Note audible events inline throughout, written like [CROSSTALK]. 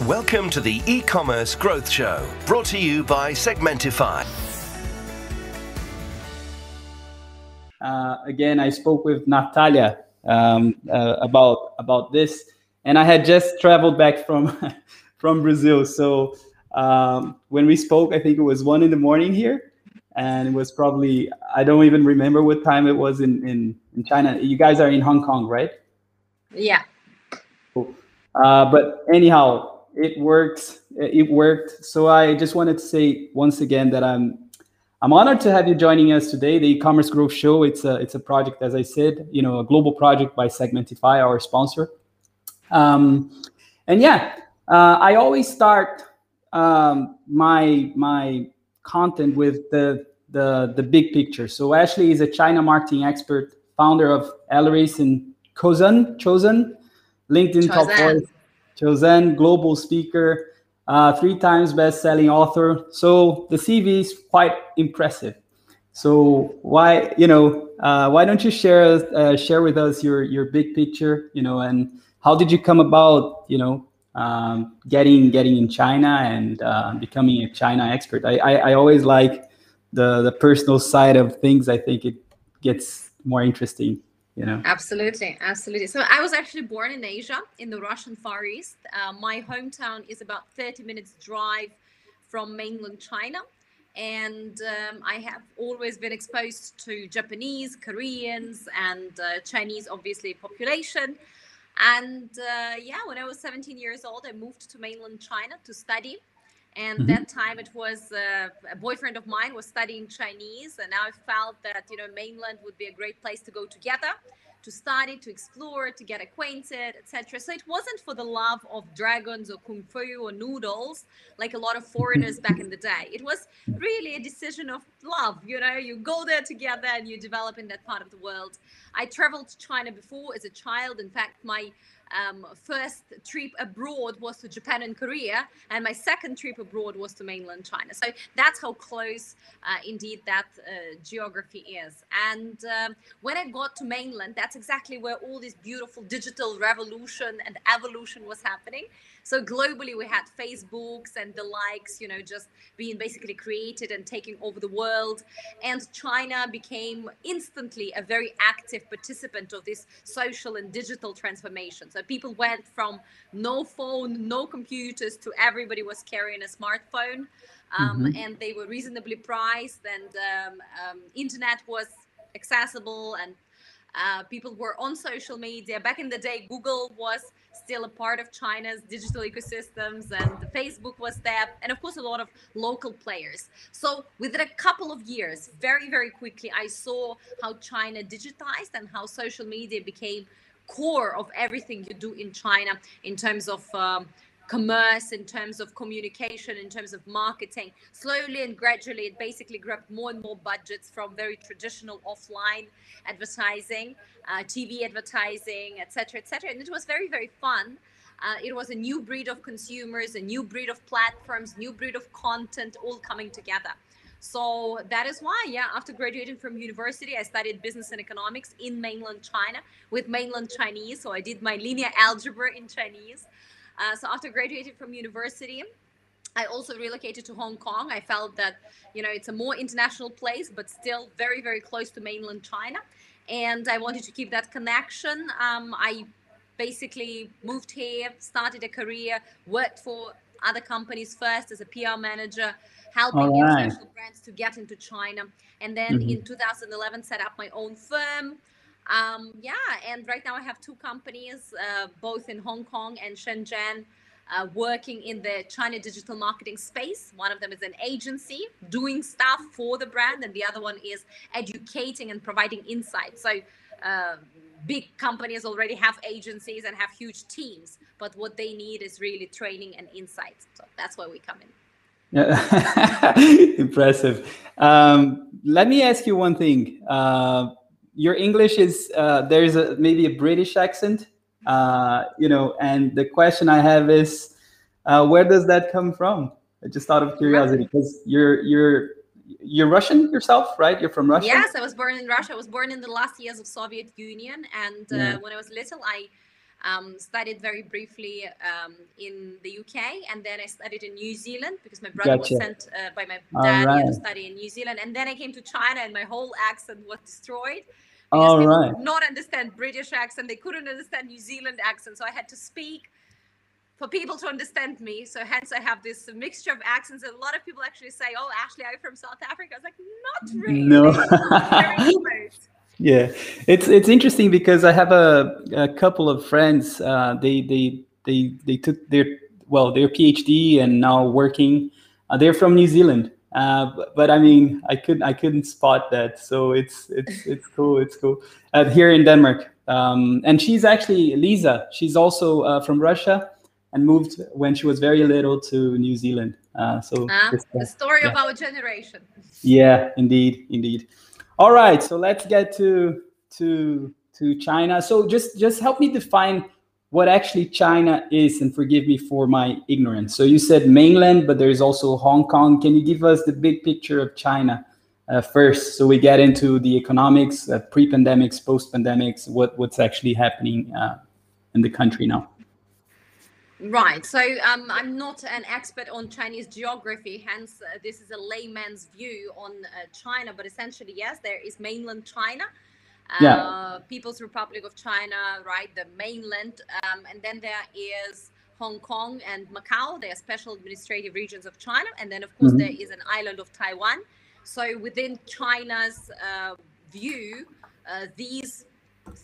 Welcome to the e-commerce growth show, brought to you by Segmentify. Uh, again, I spoke with Natalia um, uh, about about this, and I had just traveled back from [LAUGHS] from Brazil. So um, when we spoke, I think it was one in the morning here, and it was probably I don't even remember what time it was in in, in China. You guys are in Hong Kong, right? Yeah. Cool. Uh, but anyhow, it worked. It worked. So I just wanted to say once again that I'm I'm honored to have you joining us today. The e-commerce growth show. It's a it's a project, as I said, you know, a global project by Segmentify, our sponsor. Um, and yeah, uh, I always start um, my my content with the the the big picture. So Ashley is a China marketing expert, founder of Alarice and ChoZan ChoZan, LinkedIn top voice, Chosen global speaker, uh, three times best-selling author. So the CV is quite impressive. So why you know uh, why don't you share uh, share with us your your big picture you know and how did you come about you know um, getting getting in China and uh, becoming a China expert. I, I, I always like the the personal side of things. I think it gets more interesting. You know. Absolutely, absolutely. So I was actually born in Asia, in the Russian Far East. Uh, my hometown is about 30 minutes drive from mainland China. And um, I have always been exposed to Japanese, Koreans, and uh, Chinese, obviously, population. And uh, yeah, when I was 17 years old, I moved to mainland China to study. And mm-hmm. that time it was uh, a boyfriend of mine was studying Chinese. And I felt that, you know, mainland would be a great place to go together to study, to explore, to get acquainted, etc. So it wasn't for the love of dragons or kung fu or noodles like a lot of foreigners back in the day. It was really a decision of love. You know, you go there together and you develop in that part of the world. I traveled to China before as a child. In fact, my um, first trip abroad was to Japan and Korea, and my second trip abroad was to mainland China. So that's how close, uh, indeed, that uh, geography is. And um, when I got to mainland, that's exactly where all this beautiful digital revolution and evolution was happening. So globally, we had Facebooks and the likes, you know, just being basically created and taking over the world. And China became instantly a very active participant of this social and digital transformation. So people went from no phone, no computers to everybody was carrying a smartphone. Um, mm-hmm. And they were reasonably priced, and um, um, internet was accessible, and uh, people were on social media. Back in the day, Google was still a part of China's digital ecosystems, and Facebook was there, and of course, a lot of local players. So, within a couple of years, very, very quickly, I saw how China digitized and how social media became core of everything you do in China in terms of um, commerce, in terms of communication, in terms of marketing. Slowly and gradually, it basically grabbed more and more budgets from very traditional offline advertising, uh, TV advertising, etc., etc. And it was very, very fun. Uh, it was a new breed of consumers, a new breed of platforms, new breed of content, all coming together. So that is why, yeah, after graduating from university, I studied business and economics in mainland China with mainland Chinese. So I did my linear algebra in Chinese. Uh, so after graduating from university, I also relocated to Hong Kong. I felt that, you know, it's a more international place, but still very, very close to mainland China. And I wanted to keep that connection. Um, I basically moved here, started a career, worked for other companies first as a PR manager, helping right. international brands to get into China. And then mm-hmm. in 2011, set up my own firm. Um, yeah, and right now I have two companies, uh, both in Hong Kong and Shenzhen, uh, working in the China digital marketing space. One of them is an agency doing stuff for the brand, and the other one is educating and providing insights. So, uh, big companies already have agencies and have huge teams, but what they need is really training and insights. So, that's where we come in. Yeah. [LAUGHS] Impressive. Um, let me ask you one thing. Uh, your English is uh, there's a maybe a British accent, uh, you know, and the question I have is, uh, where does that come from? Just out of curiosity, because you're you're you're Russian yourself, right? You're from Russia. Yes, I was born in Russia. I was born in the last years of Soviet Union, and uh, yeah. when I was little, I Um, studied very briefly um, in the UK, and then I studied in New Zealand because my brother gotcha. was sent uh, by my dad right. to study in New Zealand. And then I came to China, and my whole accent was destroyed. All they right. not understand British accent. They couldn't understand New Zealand accent. So I had to speak for people to understand me. So hence I have this mixture of accents. And a lot of people actually say, "Oh, Ashley, I'm from South Africa." I was like, "Not really." No. [LAUGHS] yeah, it's it's interesting because I have a, a couple of friends. Uh, they they they they took their well their PhD and now working. Uh, they're from New Zealand, uh, but, but, I mean, I couldn't I couldn't spot that. So it's it's it's cool. It's cool. Uh, here in Denmark, um, and she's actually Lisa. She's also uh, from Russia and moved when she was very little to New Zealand. Uh, so uh, the story yeah. of our generation. Yeah, indeed, indeed. All right, so let's get to to to China. So just just help me define what actually China is, and forgive me for my ignorance. So you said mainland, but there's also Hong Kong. Can you give us the big picture of China uh, first, so we get into the economics, uh, pre-pandemics, post-pandemics, what what's actually happening uh, in the country now? Right. So um, I'm not an expert on Chinese geography, hence uh, this is a layman's view on uh, China. But essentially, yes, there is mainland China yeah. Uh, People's Republic of China, right? The mainland, um, and then there is Hong Kong and Macau. They are special administrative regions of China, and then of course mm-hmm. there is an island of Taiwan. So within China's uh, view, uh, these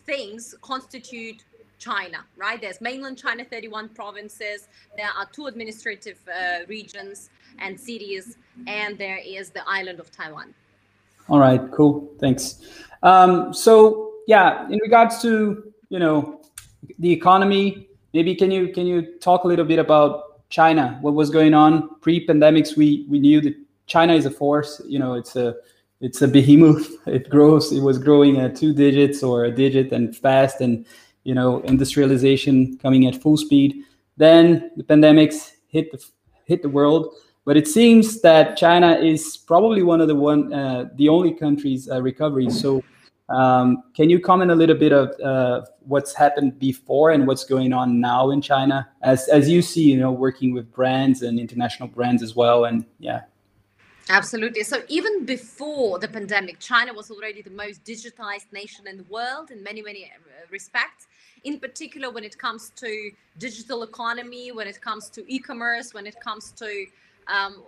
things constitute China, right? There's mainland China, 31 provinces. There are two administrative uh, regions and cities, and there is the island of Taiwan. All right, cool. Thanks. Um, so yeah, in regards to you know the economy, maybe can you can you talk a little bit about China? What was going on pre-pandemics? We we knew that China is a force. You know, it's a it's a behemoth. [LAUGHS] It grows. It was growing at two digits or a digit and fast, and you know, industrialization coming at full speed. Then the pandemics hit the hit the world but it seems that China is probably one of the one uh, the only countries uh, recovery. So, um, can you comment a little bit of uh, what's happened before and what's going on now in China, as as you see, you know, working with brands and international brands as well, and yeah. Absolutely. So even before the pandemic, China was already the most digitized nation in the world in many, many uh, respects. In particular, when it comes to digital economy, when it comes to e-commerce, when it comes to um,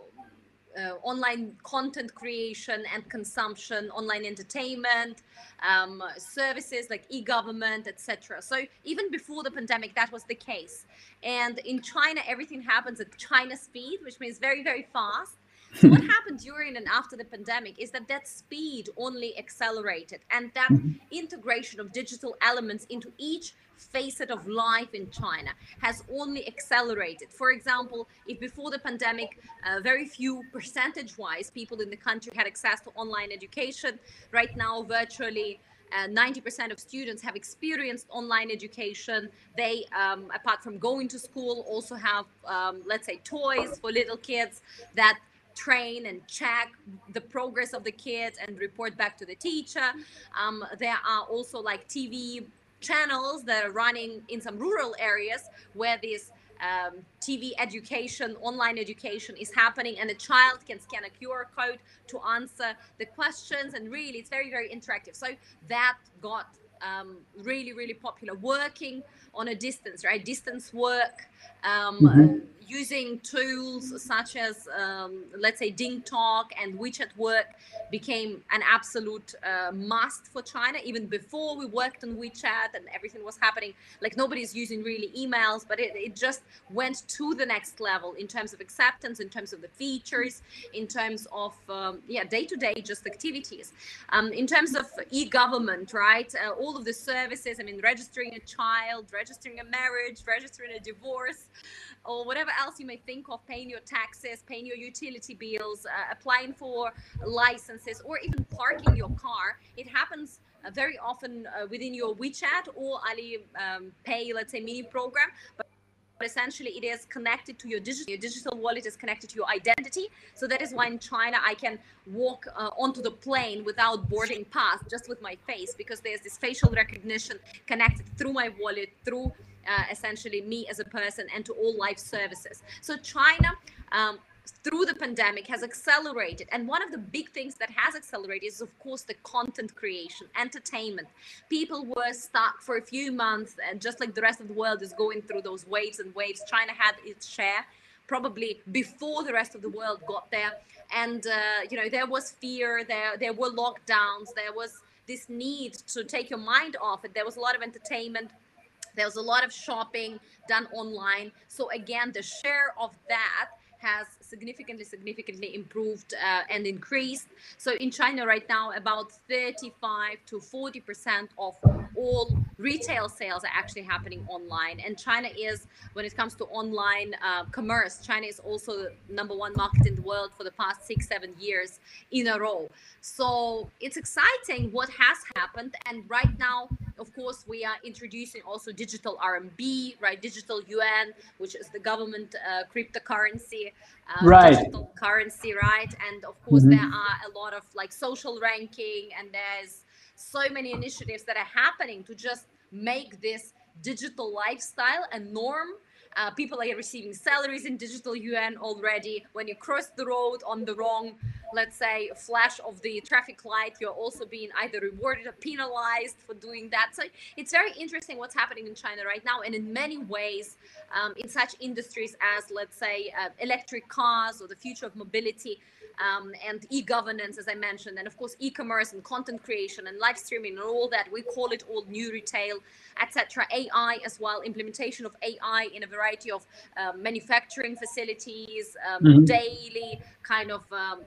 uh, online content creation and consumption, online entertainment, um, services like e-government, etc. So even before the pandemic, that was the case. And in China, everything happens at China speed, which means very, very fast. So what [LAUGHS] happened during and after the pandemic is that that speed only accelerated, and that mm-hmm. integration of digital elements into each facet of life in China has only accelerated. For example, if before the pandemic, uh, very few percentage wise people in the country had access to online education, right now, virtually uh, 90% of students have experienced online education. They, um, apart from going to school, also have, um, let's say, toys for little kids that train and check the progress of the kids and report back to the teacher. Um, there are also like TV channels that are running in some rural areas where this um, TV education, online education is happening, and the child can scan a QR code to answer the questions. And really, it's very, very interactive. So that got um, really, really popular. Working on a distance, right? Distance work, um, mm-hmm. Using tools such as, um, let's say, DingTalk and WeChat Work became an absolute uh, must for China. Even before we worked on WeChat and everything was happening, like nobody's using really emails, but it, it just went to the next level in terms of acceptance, in terms of the features, in terms of, um, yeah, day to day just activities. Um, in terms of e government, right? Uh, all of the services, I mean, registering a child, registering a marriage, registering a divorce or whatever else you may think of paying your taxes paying your utility bills uh, applying for licenses or even parking your car it happens uh, very often uh, within your WeChat or Ali um, Pay, let's say, mini program. But but essentially it is connected to your digital your digital wallet is connected to your identity so that is why in china i can walk uh, onto the plane without boarding pass just with my face because there's this facial recognition connected through my wallet through uh, essentially me as a person and to all life services. So China. Um, through the pandemic has accelerated. And one of the big things that has accelerated is of course the content creation entertainment. People were stuck for a few months and just like the rest of the world is going through those waves and waves. China had its share probably before the rest of the world got there. And uh, you know there was fear there there were lockdowns there was this need to take your mind off it. There was a lot of entertainment there was a lot of shopping done online. So again the share of that has significantly, significantly improved uh, and increased. So in China right now, about 35 to 40% of all retail sales are actually happening online. And China is, when it comes to online uh, commerce, China is also the number one market in the world for the past six, seven years in a row. So it's exciting what has happened. And right now, of course, we are introducing also digital RMB, right? Digital yuan, which is the government uh, cryptocurrency, uh, right. digital currency, right? And of course, mm-hmm. there are a lot of like social ranking, and there's so many initiatives that are happening to just make this digital lifestyle a norm uh, people are receiving salaries in digital yuan already. When you cross the road on the wrong, let's say, flash of the traffic light, you're also being either rewarded or penalized for doing that. So it's very interesting what's happening in China right now. And in many ways, um, in such industries as, let's say, uh, electric cars or the future of mobility, um, and e-governance, as I mentioned, and of course e-commerce and content creation and live streaming and all that. We call it all new retail, etc. AI as well, implementation of AI in a variety of um, manufacturing facilities, um, mm-hmm. daily kind of. Um,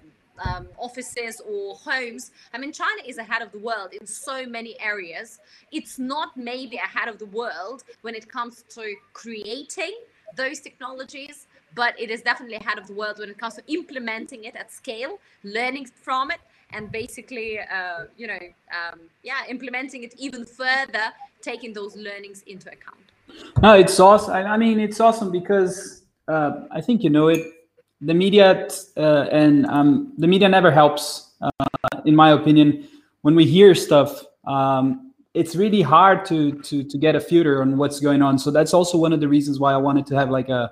um, offices or homes. I mean, China is ahead of the world in so many areas. It's not maybe ahead of the world when it comes to creating those technologies, but it is definitely ahead of the world when it comes to implementing it at scale, learning from it, and basically, uh, you know, um, yeah, implementing it even further, taking those learnings into account. No, it's awesome. I mean, it's awesome because uh, I think you know it. The media uh, and um, the media never helps, uh, in my opinion. When we hear stuff, um, it's really hard to to to get a filter on what's going on. So that's also one of the reasons why I wanted to have like a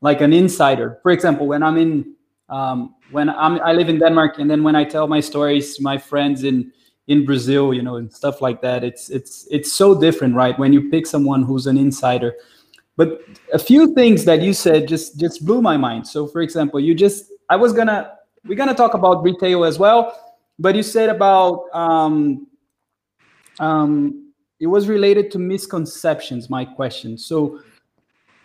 like an insider. For example, when I'm in um, when I'm I live in Denmark, and then when I tell my stories to my friends in in Brazil, you know, and stuff like that, it's it's it's so different, right? When you pick someone who's an insider. But a few things that you said just just blew my mind. So, for example, you just I was gonna we're gonna talk about retail as well, but you said about um, um, it was related to misconceptions. My question. So,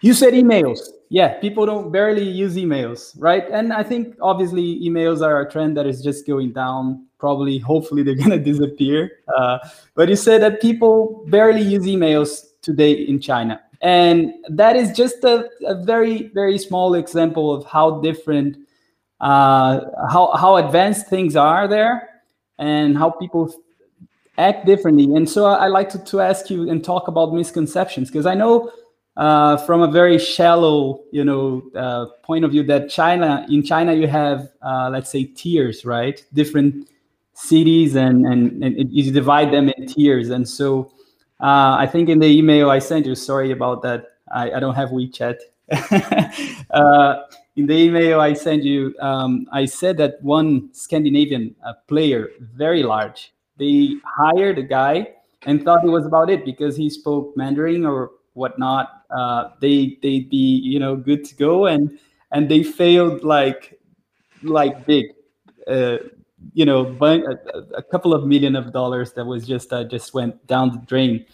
you said emails yeah, people don't barely use emails, right? And I think obviously emails are a trend that is just going down. Probably, hopefully, they're [LAUGHS] gonna disappear. Uh, but you said that people barely use emails today in China, and that is just a, a very, very small example of how different, uh, how how advanced things are there, and how people act differently. And so I, I like to, to ask you and talk about misconceptions because I know uh, from a very shallow, you know, uh, point of view that China, in China, you have, uh, let's say, tiers, right? Different cities, and, and, and you divide them in tiers. And so, uh, I think in the email I sent you, sorry about that, I, I don't have WeChat. [LAUGHS] Uh, in the email I sent you, um, I said that one Scandinavian uh, player, very large, they hired a guy and thought it was about it because he spoke Mandarin or whatnot, uh, they they'd be you know good to go, and and they failed like like big. You know, a, a, couple of million of dollars that was just uh, just went down the drain.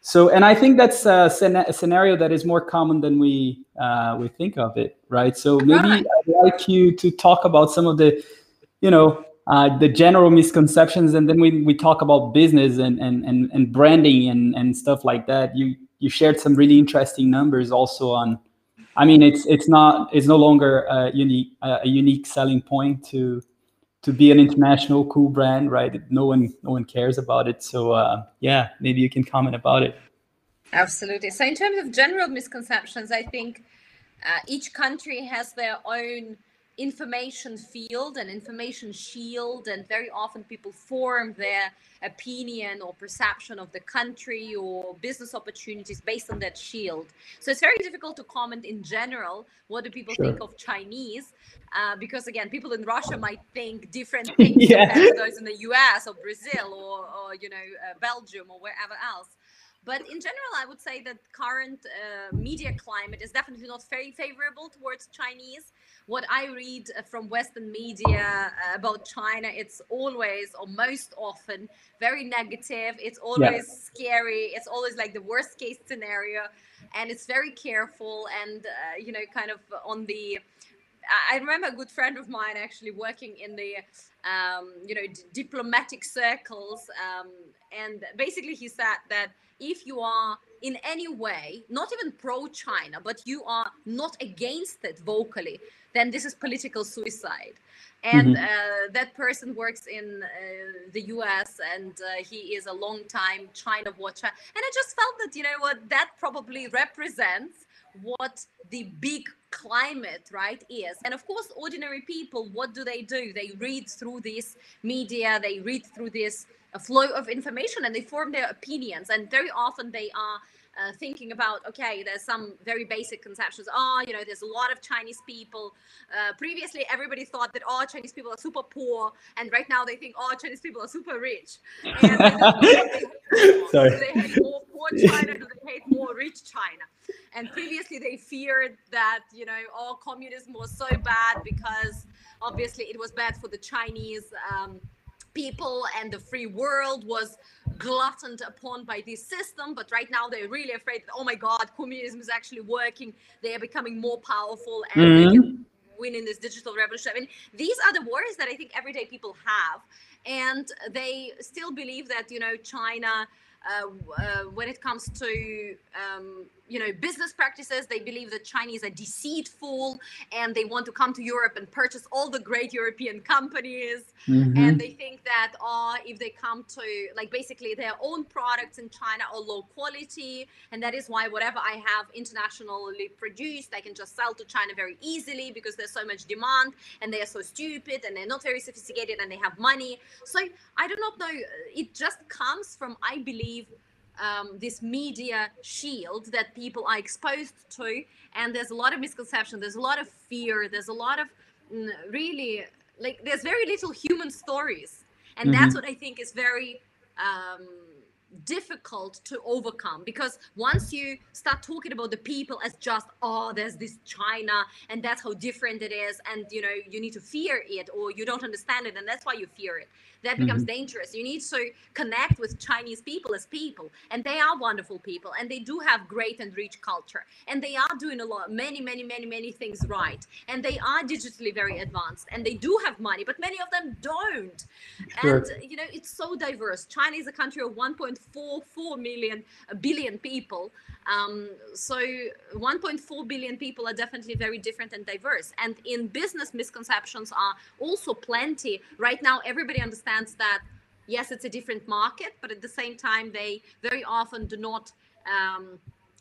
So, and I think that's a, a scenario that is more common than we uh, we think of it, right? So maybe I'd like you to talk about some of the, you know, uh, the general misconceptions, and then we, we talk about business and, and, and, and branding and, and stuff like that. You you shared some really interesting numbers also on i mean it's it's not it's no longer a unique a unique selling point to to be an international cool brand right? No one no one cares about it. So uh, yeah maybe you can comment about it. Absolutely. So in terms of general misconceptions i think uh, each country has their own information field and information shield and very often people form their opinion or perception of the country or business opportunities based on that shield so it's very difficult to comment in general what do people sure. think of chinese uh, because again people in russia might think different [LAUGHS] things yeah. compared to those in the us or brazil or, or you know uh, belgium or wherever else but in general, I would say that current uh, media climate is definitely not very favorable towards Chinese. What I read uh, from Western media uh, about China, it's always or most often very negative. It's always yeah. scary. It's always like the worst case scenario, and it's very careful and uh, you know kind of on the. I remember a good friend of mine actually working in the um, you know diplomatic circles um, and basically he said that if you are in any way not even pro China, but you are not against it vocally, then this is political suicide. And mm-hmm. uh, that person works in uh, the US and uh, he is a long time China watcher. And I just felt that, you know what, that probably represents what the big climate right is and of course ordinary people what do they do they read through this media they read through this flow of information and they form their opinions. And very often they are uh, thinking about okay there's some very basic conceptions. Oh you know there's a lot of chinese people. Uh, previously everybody thought that all oh, chinese people are super poor and right now they think all oh, chinese people are super rich. And [LAUGHS] Sorry. do they hate more poor china do they hate more rich china. And previously they feared that you know all oh, communism was so bad because obviously it was bad for the chinese um, people and the free world was gluttoned upon by this system but right now they're really afraid that, oh my god communism is actually working. They are becoming more powerful and mm-hmm. they can win in this digital revolution. I mean these are the worries that i think everyday people have. And they still believe that you know china uh, uh, when it comes to um, you know business practices. They believe that chinese are deceitful and they want to come to europe and purchase all the great european companies. Mm-hmm. and they think that oh if they come to like basically their own products in china are low quality. And that is why whatever i have internationally produced i can just sell to china very easily because there's so much demand and they are so stupid and they're not very sophisticated and they have money. So i do not know. It just comes from i believe um, this media shield that people are exposed to and there's a lot of misconception there's a lot of fear there's a lot of mm, really like there's very little human stories and mm-hmm. that's what i think is very um, difficult to overcome because once you start talking about the people as just oh there's this china and that's how different it is and you know you need to fear it or you don't understand it and that's why you fear it that becomes mm-hmm. dangerous. You need to connect with Chinese people as people, and they are wonderful people, and they do have great and rich culture, and they are doing a lot, many, many, many, many things right, and they are digitally very advanced, and they do have money, but many of them don't. Sure. And you know, it's so diverse. China is a country of 1.44 million billion people. Um, so 1.4 billion people are definitely very different and diverse. And in business, misconceptions are also plenty. Right now, everybody understands that yes, it's a different market, but at the same time, they very often do not. Um,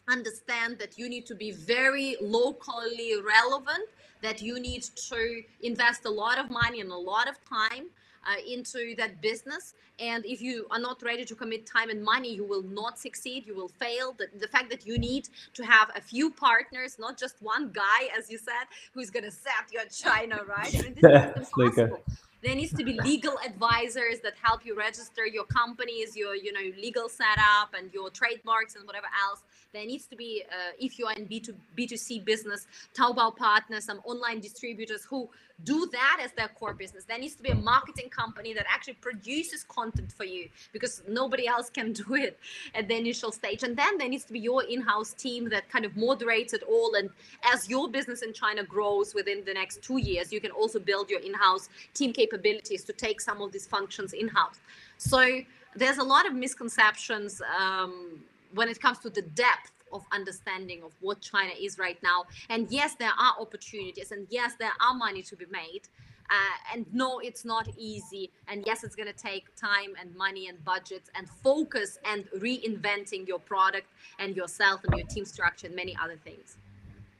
understand that you need to be very locally relevant that you need to invest a lot of money and a lot of time uh, into that business. And if you are not ready to commit time and money, you will not succeed. You will fail. The, the fact that you need to have a few partners, not just one guy, as you said, who's going to set your China right. I mean, this [LAUGHS] is impossible. there needs to be legal advisors that help you register your companies your you know legal setup and your trademarks and whatever else there needs to be uh, if you are in b2 b2c business taobao partners some online distributors who do that as their core business. There needs to be a marketing company that actually produces content for you because nobody else can [LAUGHS] do it at the initial stage. And then there needs to be your in house team that kind of moderates it all. And as your business in China grows within the next two years, you can also build your in house team capabilities to take some of these functions in house. So there's a lot of misconceptions um, when it comes to the depth of understanding of what China is right now. And yes, there are opportunities, and yes, there are money to be made. Uh, and no, it's not easy. And yes, it's going to take time and money and budgets and focus and reinventing your product and yourself and your team structure and many other things.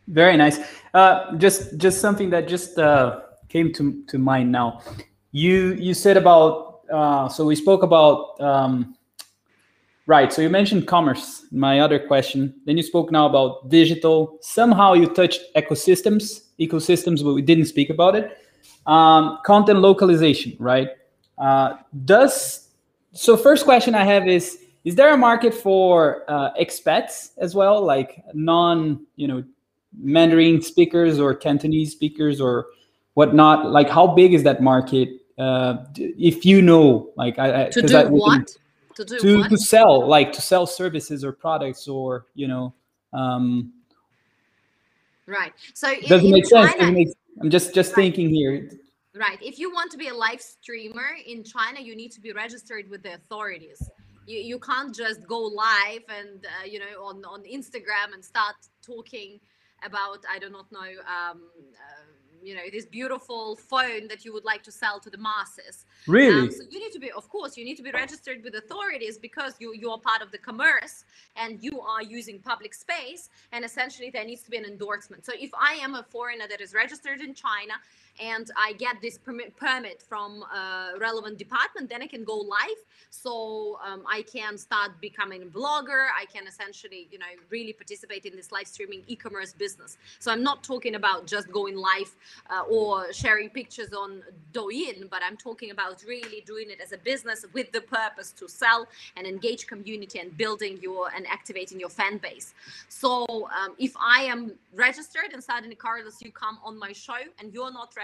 Very nice. Uh, just just something that just uh, came to, to mind now. You you said about uh, so we spoke about um, right. So you mentioned commerce. My other question. Then you spoke now about digital. Somehow you touched ecosystems, ecosystems, but we didn't speak about it. Um, content localization, right? Uh, does so? First question I have is: Is there a market for uh, expats as well, like non, you know, Mandarin speakers or Cantonese speakers or whatnot? Like, how big is that market? Uh, if you know, like, I, to do I, what? To do to, to sell, like, to sell services or products, or you know, um, right. So in, doesn't make sense. China, Doesn't make, I'm just just Right. thinking here. Right. If you want to be a live streamer in China, you need to be registered with the authorities. You, you can't just go live and uh, you know on on Instagram and start talking about I do not know um, uh, you know this beautiful phone that you would like to sell to the masses. Really? Um, so you need to be, of course, you need to be registered with authorities because you you are part of the commerce and you are using public space, and essentially there needs to be an endorsement. So if I am a foreigner that is registered in China and I get this permit permit from a relevant department, then I can go live. So um, I can start becoming a blogger. I can essentially, you know, really participate in this live streaming e-commerce business. So I'm not talking about just going live uh, or sharing pictures on Douyin, but I'm talking about really doing it as a business with the purpose to sell and engage community and building your and activating your fan base. So um, if I am registered and suddenly Carlos, you come on my show and you're not registered,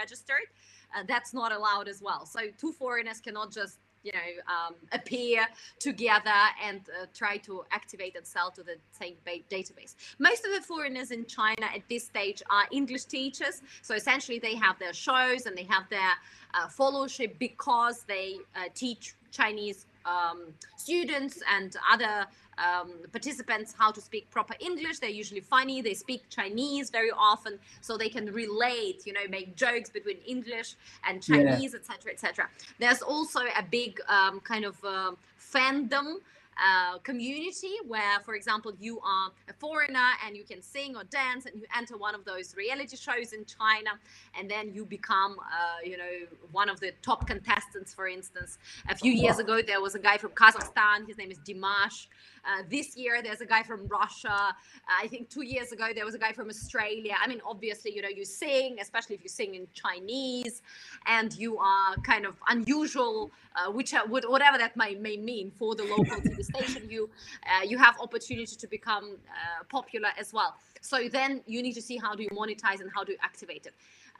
uh, that's not allowed as well. So two foreigners cannot just you know um, appear together and uh, try to activate and sell to the same ba- database most of the foreigners in china at this stage are english teachers so essentially they have their shows and they have their uh, fellowship because they uh, teach chinese um, students and other um, participants how to speak proper English. They're usually funny. They speak Chinese very often, so they can relate. You know, make jokes between English and Chinese, etc., etc. There's also a big um, kind of um fandom. Uh, community where, for example, you are a foreigner and you can sing or dance, and you enter one of those reality shows in China, and then you become, uh, you know, one of the top contestants. For instance, a few years ago there was a guy from Kazakhstan. His name is Dimash. Uh, this year there's a guy from Russia. I think two years ago there was a guy from Australia. I mean, obviously, you know, you sing, especially if you sing in Chinese, and you are kind of unusual, uh, which would- whatever that may, may mean for the local TV station. You uh, you have opportunity to become uh, popular as well. So then you need to see how do you monetize and how do you activate it.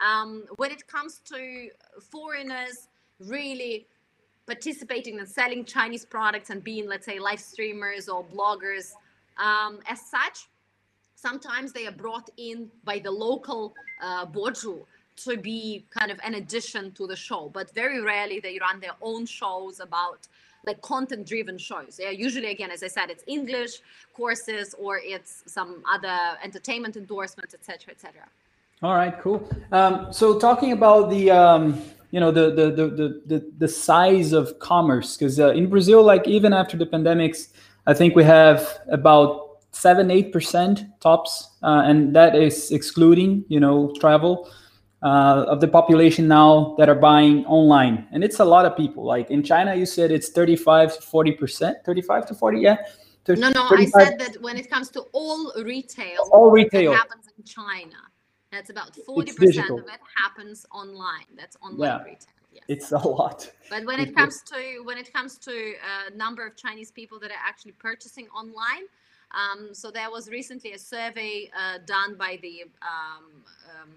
Um, when it comes to foreigners, really participating and selling Chinese products and being, let's say, live streamers or bloggers um, as such, sometimes they are brought in by the local uh, boju to be kind of an addition to the show, but very rarely they run their own shows about like content driven shows. Are usually, again, as I said, it's English courses or it's some other entertainment endorsements, etc., etc. All right, cool. Um, so talking about the um, you know the the the the the, size of commerce, because uh, in Brazil, like even after the pandemics, I think we have about seven eight percent tops, uh, and that is excluding you know travel. Uh, of the population now that are buying online, and it's a lot of people. Like in China, you said it's thirty-five to forty percent, thirty-five to forty, yeah. Thir- No, no, I said that when it comes to all retail, all retail. happens in China. That's about 40% of it happens online. That's online Yeah. retail. Yes. It's a lot. But when it comes to when it comes to uh, number of Chinese people that are actually purchasing online, um, so there was recently a survey uh, done by the um, um,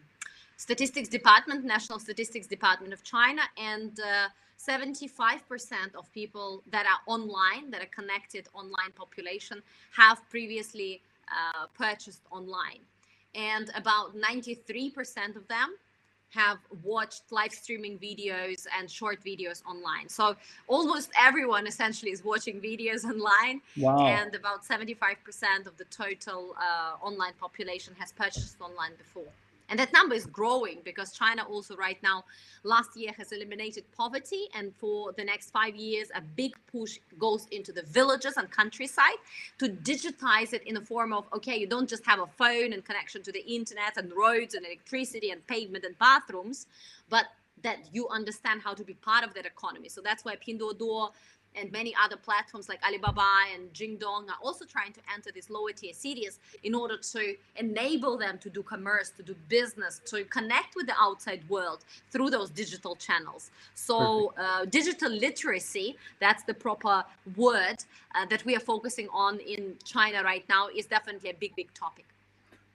Statistics Department, National Statistics Department of China, and uh, 75% of people that are online, that are connected online population, have previously uh, purchased online, and about 93% of them have watched live streaming videos and short videos online. So almost everyone essentially is watching videos [LAUGHS] online, Wow. and about 75% of the total uh, online population has purchased online before. And that number is growing because China also right now, last year has eliminated poverty. And for the next five years, a big push goes into the villages and countryside to digitize it in the form of, okay, you don't just have a phone and connection to the internet and roads and electricity and pavement and bathrooms, but that you understand how to be part of that economy. So that's why Pinduoduo and many other platforms like Alibaba and Jingdong are also trying to enter these lower tier cities in order to enable them to do commerce, to do business, to connect with the outside world through those digital channels. So, uh, digital literacy, that's the proper word uh, that we are focusing on in China right now, is definitely a big, big topic.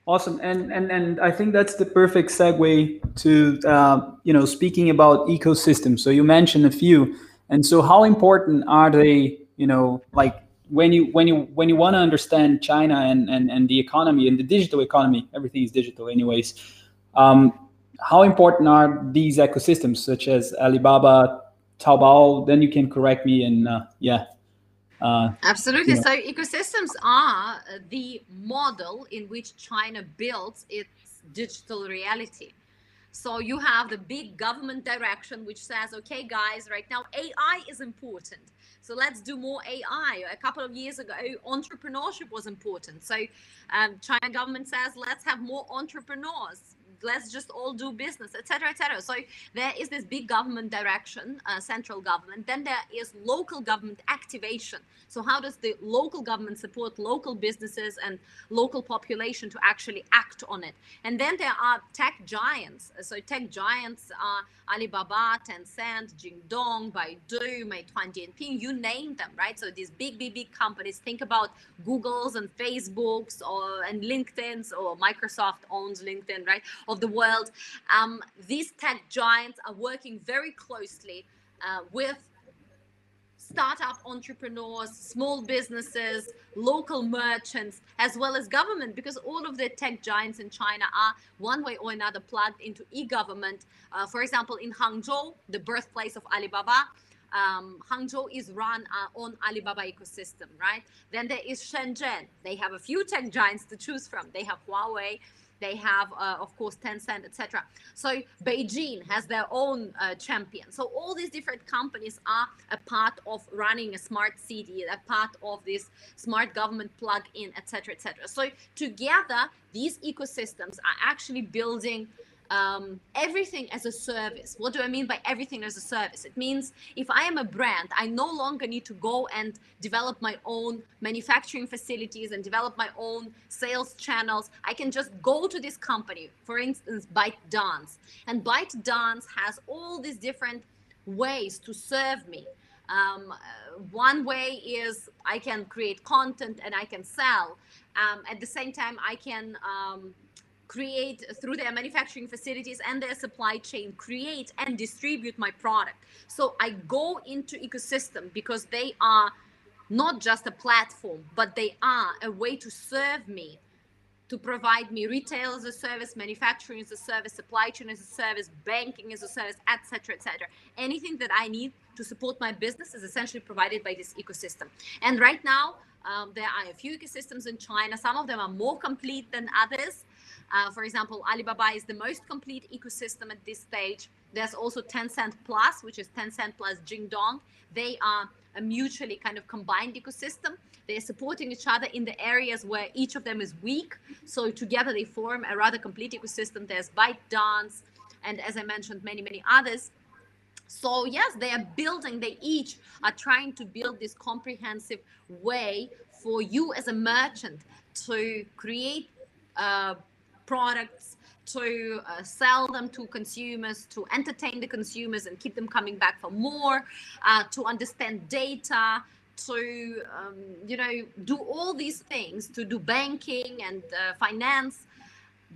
Awesome, and and and I think that's the perfect segue to uh, you know speaking about ecosystems. So you mentioned a few and so how important are they you know like when you when you when you want to understand china and, and and the economy and the digital economy everything is digital anyways um, how important are these ecosystems such as alibaba taobao then you can correct me and uh, yeah uh, Absolutely. You know. So ecosystems are the model in which China builds its digital reality. So you have the big government direction which says, okay, guys, right now AI is important. So let's do more AI. A couple of years ago, entrepreneurship was important. So um, China government says, let's have more entrepreneurs let's just all do business, etc., etc. So there is this big government direction, uh, central government. Then there is local government activation. So how does the local government support local businesses and local population to actually act on it? And then there are tech giants. So tech giants are Alibaba, Tencent, Jingdong, Baidu, Meituan Dianping, you name them, right? So these big, big, big companies. Think about Google's and Facebook's or and LinkedIn's or Microsoft owns LinkedIn, right? Of the world. Um, these tech giants are working very closely uh, with startup entrepreneurs, small businesses, local merchants, as well as government, because all of the tech giants in China are one way or another plugged into e-government. Uh, for example, in Hangzhou, the birthplace of Alibaba, um, Hangzhou is run uh, on Alibaba ecosystem, right? Then there is Shenzhen. They have a few tech giants to choose from. They have Huawei, they have, uh, of course, Tencent, etc. So Beijing has their own uh, champion. So all these different companies are a part of running a smart city, a part of this smart government plug-in, etc., etc. So together, these ecosystems are actually building um, everything as a service. What do I mean by everything as a service? It means if I am a brand, I no longer need to go and develop my own manufacturing facilities and develop my own sales channels. I can just go to this company, for instance, ByteDance. And ByteDance has all these different ways to serve me. Um, one way is I can create content and I can sell. Um, at the same time, I can um, create through their manufacturing facilities and their supply chain create and distribute my product. So i go into ecosystem because they are not just a platform but they are a way to serve me to provide me retail as a service manufacturing as a service supply chain as a service banking as a service etc etc anything that i need to support my business is essentially provided by this ecosystem. And right now um, there are a few ecosystems in china. Some of them are more complete than others uh, for example, Alibaba is the most complete ecosystem at this stage. There's also Tencent Plus, which is Tencent plus Jingdong. They are a mutually kind of combined ecosystem. They're supporting each other in the areas where each of them is weak. So together they form a rather complete ecosystem. There's ByteDance, and as I mentioned, many, many others. So yes, they are building, they each are trying to build this comprehensive way for you as a merchant to create uh, products to uh, sell them to consumers, to entertain the consumers and keep them coming back for more, uh, to understand data, to um, you know do all these things, to do banking and uh, finance.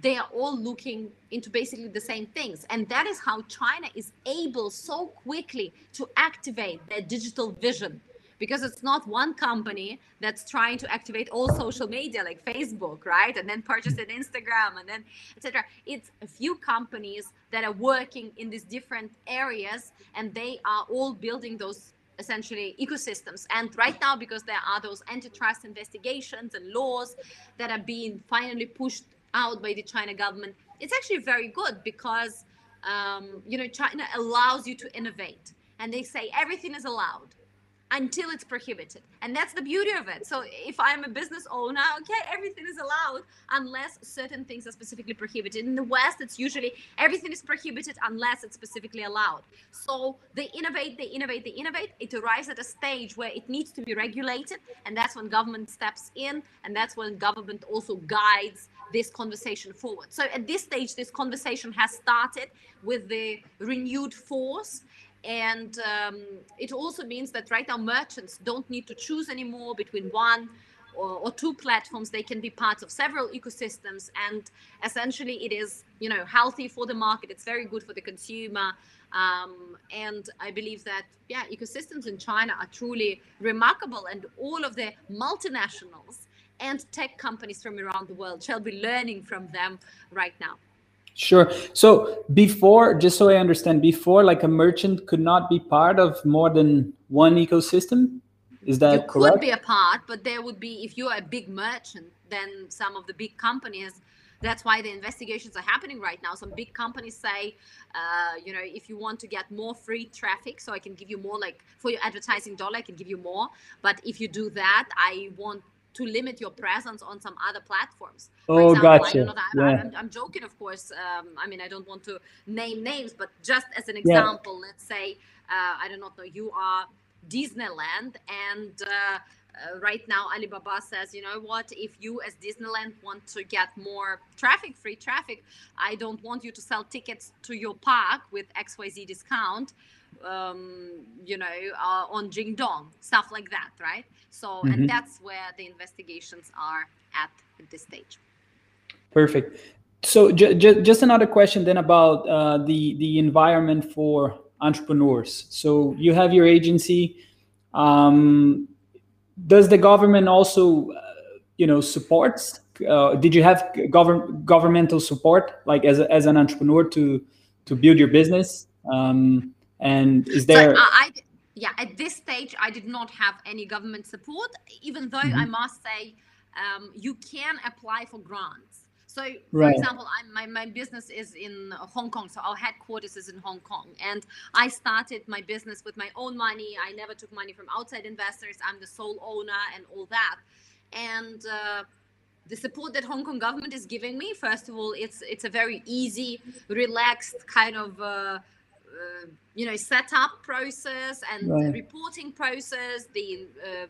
They are all looking into basically the same things, and that is how China is able so quickly to activate their digital vision because it's not one company that's trying to activate all social media like Facebook, right? And then purchase an Instagram and then etc. It's a few companies that are working in these different areas and they are all building those essentially ecosystems. And right now, because there are those antitrust investigations and laws that are being finally pushed out by the China government, it's actually very good because um, you know China allows you to innovate, and they say everything is allowed until it's prohibited. And that's the beauty of it. So if I'm a business owner, okay, everything is allowed unless certain things are specifically prohibited. In the West, it's usually everything is prohibited unless it's specifically allowed. So they innovate, they innovate, they innovate. It arrives at a stage where it needs to be regulated. And that's when government steps in. And that's when government also guides this conversation forward. So at this stage, this conversation has started with the renewed force and um, it also means that right now merchants don't need to choose anymore between one or, or, two platforms. They can be part of several ecosystems, and essentially, it is you know healthy for the market. It's very good for the consumer, um, and I believe that yeah, ecosystems in China are truly remarkable, and all of the multinationals and tech companies from around the world shall be learning from them right now. Sure. So before, just so I understand, before like a merchant could not be part of more than one ecosystem. Is that you correct? could be a part, but there would be if you're a big merchant, then some of the big companies. That's why the investigations are happening right now. Some big companies say, uh, you know, if you want to get more free traffic, so I can give you more, like for your advertising dollar, I can give you more. But if you do that, I want to limit your presence on some other platforms. For oh, example, gotcha. Not, I'm, yeah. I'm, I'm, joking, of course. Um, I mean, I don't want to name names, but just as an example, yeah. let's say, uh, I don't know, you are Disneyland and uh, uh, right now Alibaba says, you know what, if you as Disneyland want to get more traffic, free traffic, I don't want you to sell tickets to your park with XYZ discount um, you know, uh, on Jingdong, stuff like that, right? So, mm-hmm. and that's where the investigations are at at this stage. Perfect. So, j- j- just another question then about uh, the the environment for entrepreneurs. So, you have your agency. Um, does the government also, uh, you know, supports? Uh, did you have government governmental support, like as a, as an entrepreneur, to to build your business? Um, and is there? So, uh, I, yeah, at this stage, I did not have any government support, even though mm-hmm. I must say um, you can apply for grants. So, for right. example, I'm, my, my business is in Hong Kong, so our headquarters is in Hong Kong. And I started my business with my own money. I never took money from outside investors. I'm the sole owner and all that. And uh, the support that Hong Kong government is giving me, first of all, it's it's a very easy, relaxed kind of uh, uh, you know setup process and right. reporting process the uh,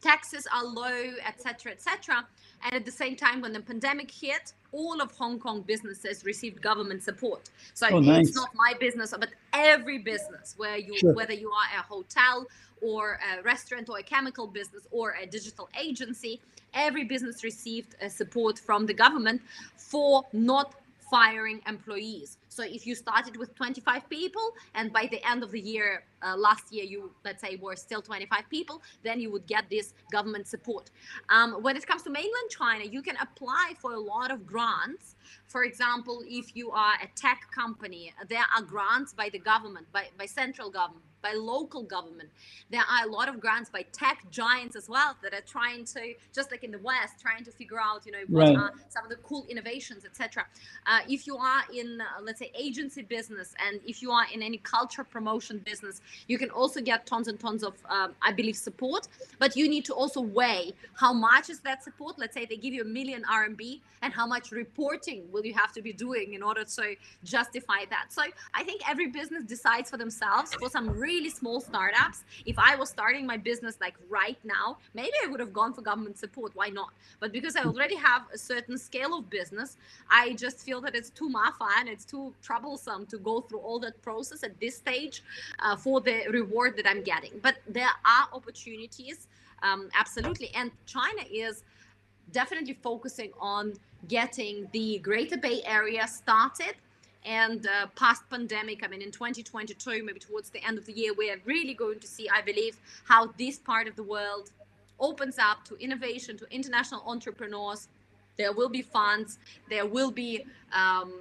taxes are low etc etc and at the same time when the pandemic hit all of hong kong businesses received government support so oh, nice. it's not my business but every business where you sure. whether you are a hotel or a restaurant or a chemical business or a digital agency every business received support from the government for not firing employees. So if you started with 25 people and by the end of the year, uh, last year, you, let's say, were still 25 people, then you would get this government support. Um, when it comes to mainland China, you can apply for a lot of grants for example, if you are a tech company, there are grants by the government, by, by central government, by local government. There are a lot of grants by tech giants as well that are trying to, just like in the West, trying to figure out, you know, what right. are some of the cool innovations, etc. Uh, if you are in, uh, let's say, agency business, and if you are in any culture promotion business, you can also get tons and tons of, um, I believe, support. But you need to also weigh how much is that support. Let's say they give you a million RMB, and how much reporting will you have to be doing in order to justify that? So I think every business decides for themselves. For some really small startups, if I was starting my business like right now, maybe I would have gone for government support. Why not? But because I already have a certain scale of business, I just feel that it's too mafia and it's too troublesome to go through all that process at this stage uh, for the reward that I'm getting. But there are opportunities, um, absolutely. And China is definitely focusing on getting the Greater Bay Area started. And uh, past pandemic, I mean, in 2022, maybe towards the end of the year, we are really going to see, I believe, how this part of the world opens up to innovation, to international entrepreneurs. There will be funds. There will be, um,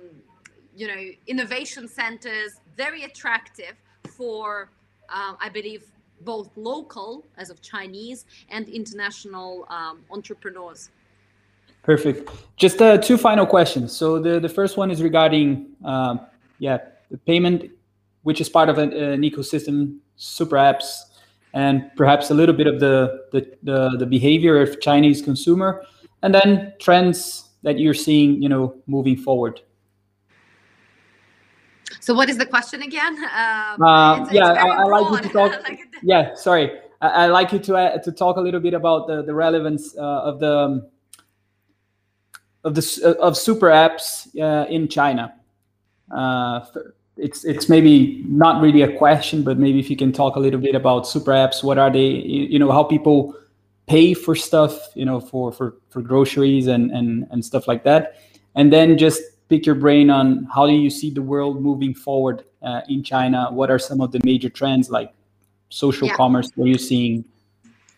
you know, innovation centers, very attractive for, uh, I believe, both local, as of Chinese, and international um, entrepreneurs. Perfect. Just uh, two final questions. So the, the first one is regarding, uh, yeah, the payment, which is part of an, an, ecosystem, super apps, and perhaps a little bit of the, the, the, the behavior of Chinese consumer, and then trends that you're seeing, you know, moving forward. So what is the question again? Uh, [LAUGHS] uh, it's, yeah, it's I, I like you to [LAUGHS] talk. like yeah, sorry. I, I like you to uh, to talk a little bit about the, the relevance uh, of the um, of the of super apps uh, in China. Uh, it's it's maybe not really a question, but maybe if you can talk a little bit about super apps, what are they? You know, how people pay for stuff, you know, for for for groceries and and and stuff like that, and then just pick your brain on how do you see the world moving forward uh, in China? What are some of the major trends like social yeah. commerce? What are you seeing?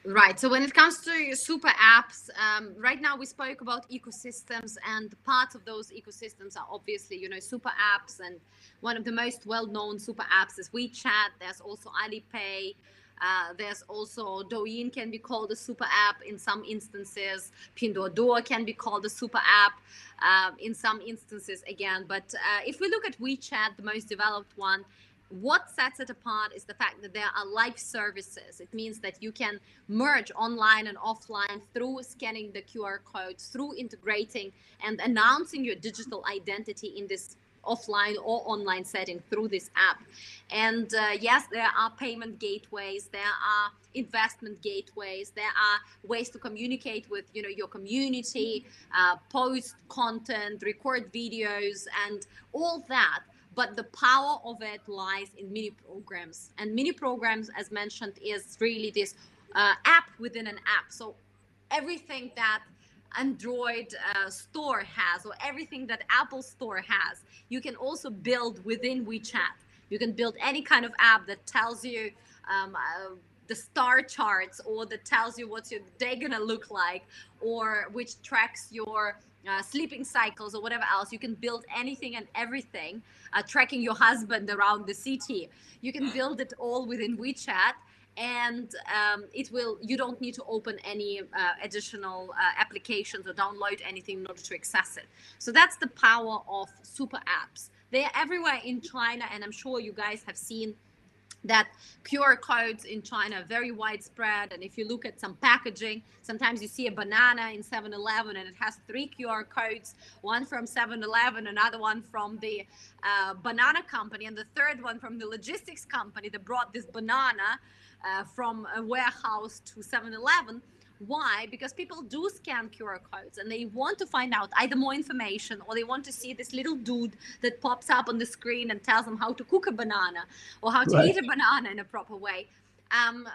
Right. So when it comes to super apps, um, right now we spoke about ecosystems, and parts of those ecosystems are obviously, you know, super apps, and one of the most well-known super apps is WeChat. There's also Alipay. Uh, there's also Douyin can be called a super app in some instances. Pinduoduo can be called a super app uh, in some instances again. But uh, if we look at WeChat, the most developed one, what sets it apart is the fact that there are live services. It means that you can merge online and offline through scanning the QR codes, through integrating and announcing your digital identity in this offline or online setting through this app. And uh, yes, there are payment gateways, there are investment gateways, there are ways to communicate with you know your community, uh, post content, record videos, and all that. But the power of it lies in mini programs. And mini programs as mentioned is really this uh, app within an app. So everything that android uh, store has or everything that apple store has you can also build within wechat. You can build any kind of app that tells you um, uh, the star charts or that tells you what's your day gonna look like or which tracks your uh, sleeping cycles or whatever else. You can build anything and everything uh, tracking your husband around the city. You can build it all within wechat and um, it will you don't need to open any uh, additional uh, applications or download anything in order to access it so that's the power of super apps they're everywhere in china and i'm sure you guys have seen that QR codes in China are very widespread. And if you look at some packaging, sometimes you see a banana in 7 Eleven and it has three QR codes one from 7 Eleven, another one from the uh, banana company, and the third one from the logistics company that brought this banana uh, from a warehouse to 7 Eleven why? Because people do scan QR codes and they want to find out either more information or they want to see this little dude that pops up on the screen and tells them how to cook a banana or how to right. eat a banana in a proper way. Um,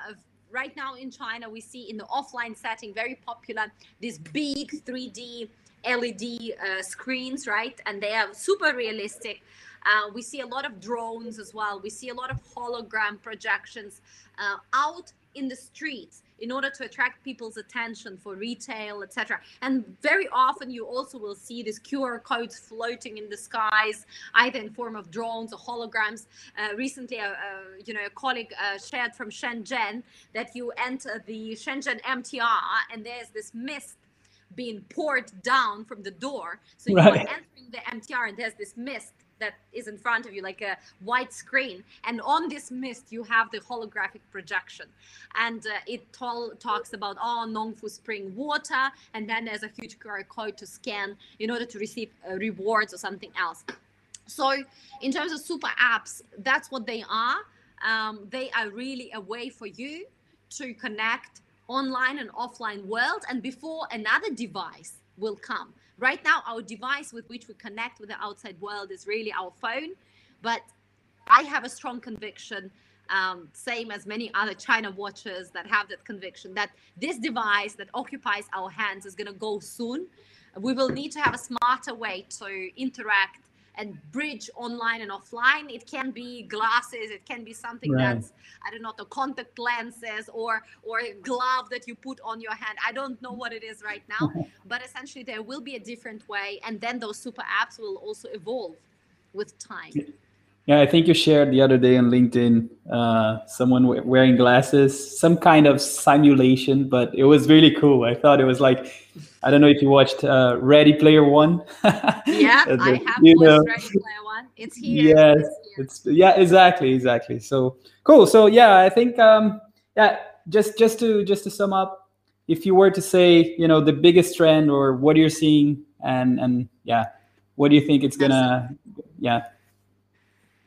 right now in China, we see in the offline setting very popular these big 3D LED uh, screens, right? And they are super realistic. Uh, we see a lot of drones as well. We see a lot of hologram projections uh, out in the streets in order to attract people's attention for retail, etc. And very often you also will see these QR codes floating in the skies, either in form of drones or holograms. Uh, recently, uh, uh, you know, a colleague uh, shared from Shenzhen that you enter the Shenzhen MTR and there's this mist being poured down from the door. So you're entering the MTR and there's this mist that is in front of you like a white screen. And on this mist you have the holographic projection. And uh, it tol- talks about oh nongfu spring water and then there's a huge qr code to scan in order to receive uh, rewards or something else. So in terms of super apps that's what they are. Um, they are really a way for you to connect online and offline world. And before another device will come Right now, our device with which we connect with the outside world is really our phone. But I have a strong conviction, um, same as many other China watchers that have that conviction, that this device that occupies our hands is going to go soon. We will need to have a smarter way to interact and bridge online and offline. It can be glasses, it can be something right. that's I don't know the contact lenses or or a glove that you put on your hand. I don't know what it is right now, [LAUGHS] but essentially there will be a different way, and then those super apps will also evolve with time. Yeah, I think you shared the other day on LinkedIn uh, someone wearing glasses, some kind of simulation, but it was really cool. I thought it was like, I don't know if you watched uh, Ready Player One. [LAUGHS] yeah, I have watched know. Ready Player One. It's here. Yes, it's, it's yeah, exactly, exactly. So cool. So yeah, I think um, yeah, just just to just to sum up, if you were to say, you know, the biggest trend or what you're seeing, and and yeah, what do you think it's gonna, yeah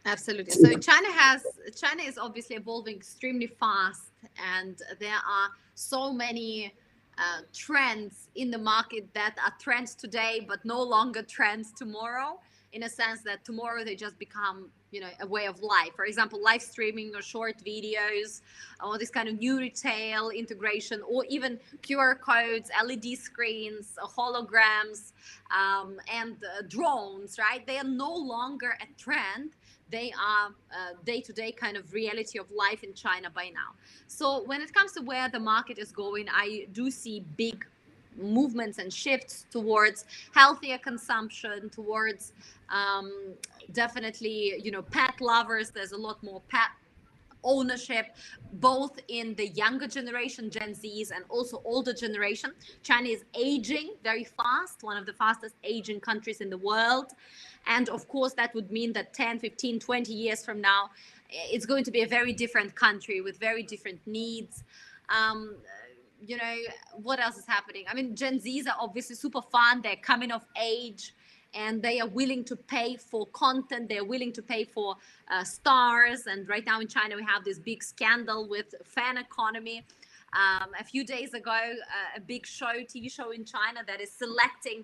Absolutely. So China has China is obviously evolving extremely fast, and there are so many uh, trends in the market that are trends today, but no longer trends tomorrow. In a sense that tomorrow they just become, you know, a way of life. For example, live streaming or short videos, or this kind of new retail integration, or even QR codes, LED screens, holograms, um, and uh, drones. Right? They are no longer a trend they are day to day kind of reality of life in China by now. So when it comes to where the market is going, I do see big movements and shifts towards healthier consumption, towards um, definitely, you know, pet lovers. There's a lot more pet ownership both in the younger generation gen z's and also older generation china is aging very fast one of the fastest aging countries in the world and of course, that would mean that 10, 15, 20 years from now, it's going to be a very different country with very different needs. Um, you know, what else is happening? I mean, Gen Zs are obviously super fun. They're coming of age and they are willing to pay for content. They're willing to pay for uh, stars. And right now in China, we have this big scandal with fan economy. Um, a few days ago, uh, a big show, TV show in China that is selecting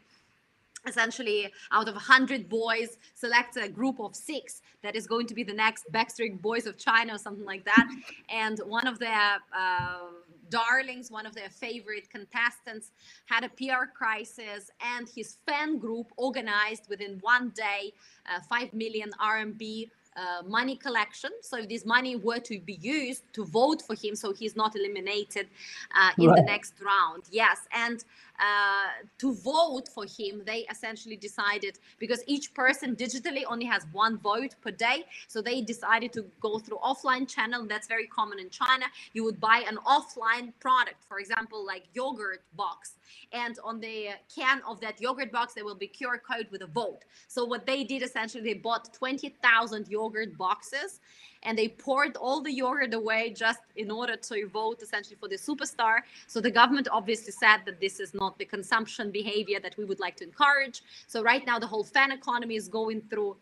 essentially out of 100 boys select a group of six that is going to be the next backstreet boys of china or something like that [LAUGHS] and one of their uh, darlings one of their favorite contestants had a pr crisis and his fan group organized within one day uh, 5 million rmb uh, money collection. So if this money were to be used to vote for him, so he's not eliminated uh, in right. the next round. Yes, and uh, to vote for him, they essentially decided because each person digitally only has one vote per day, so they decided to go through offline channel. That's very common in China. You would buy an offline product, for example, like yogurt box, and on the can of that yogurt box there will be QR code with a vote. So what they did essentially, they bought twenty thousand yogurt boxes and they poured all the yogurt away just in order to vote essentially for the superstar. So the government obviously said that this is not the consumption behavior that we would like to encourage. So right now the whole fan economy is going through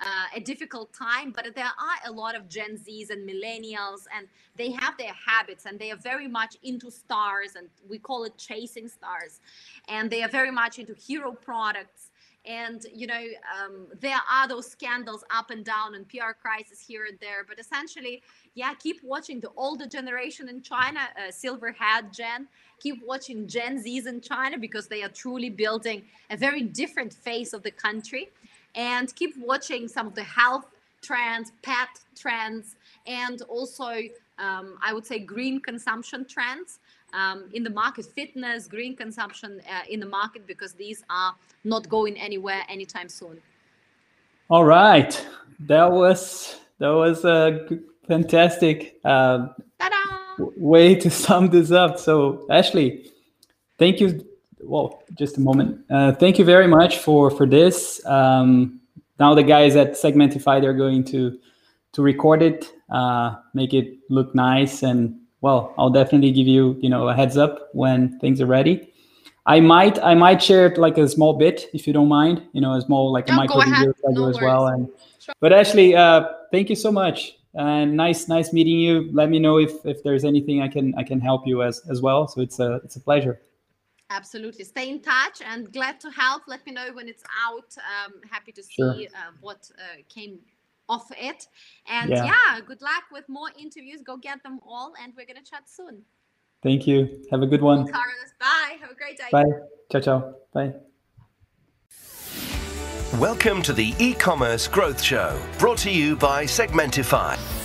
uh, a difficult time, but there are a lot of Gen Zs and millennials, and they have their habits and they are very much into stars, and we call it chasing stars. And they are very much into hero products and you know um, there are those scandals up and down and pr crisis here and there but essentially yeah keep watching the older generation in china uh, silver hat gen. Keep watching gen z's in china because they are truly building a very different face of the country. And keep watching some of the health trends pet trends and also um, i would say green consumption trends um, in the market, fitness, green consumption uh, in the market, because these are not going anywhere anytime soon. All right, that was that was a fantastic uh, way to sum this up. So, Ashley, thank you. Well, just a moment. Uh, thank you very much for for this. Um, now the guys at Segmentify they're going to to record it, uh, make it look nice and well, I'll definitely give you, you know, a heads up when things are ready. I might, I might share it like a small bit if you don't mind, you know, a small like a micro video no as well. And sure. but Ashley, uh, thank you so much, and nice, nice meeting you. Let me know if if there's anything I can I can help you as as well. So it's a it's a pleasure. Absolutely. Stay in touch and glad to help. Let me know when it's out. Um, happy to see sure. uh, what uh, came of it. And yeah. yeah, good luck with more interviews. Go get them all, and we're gonna chat soon. Thank you. Have a good one. Carlos, bye. Have a great day. Bye. Ciao, ciao. Bye. Welcome to the e commerce growth show, brought to you by Segmentify.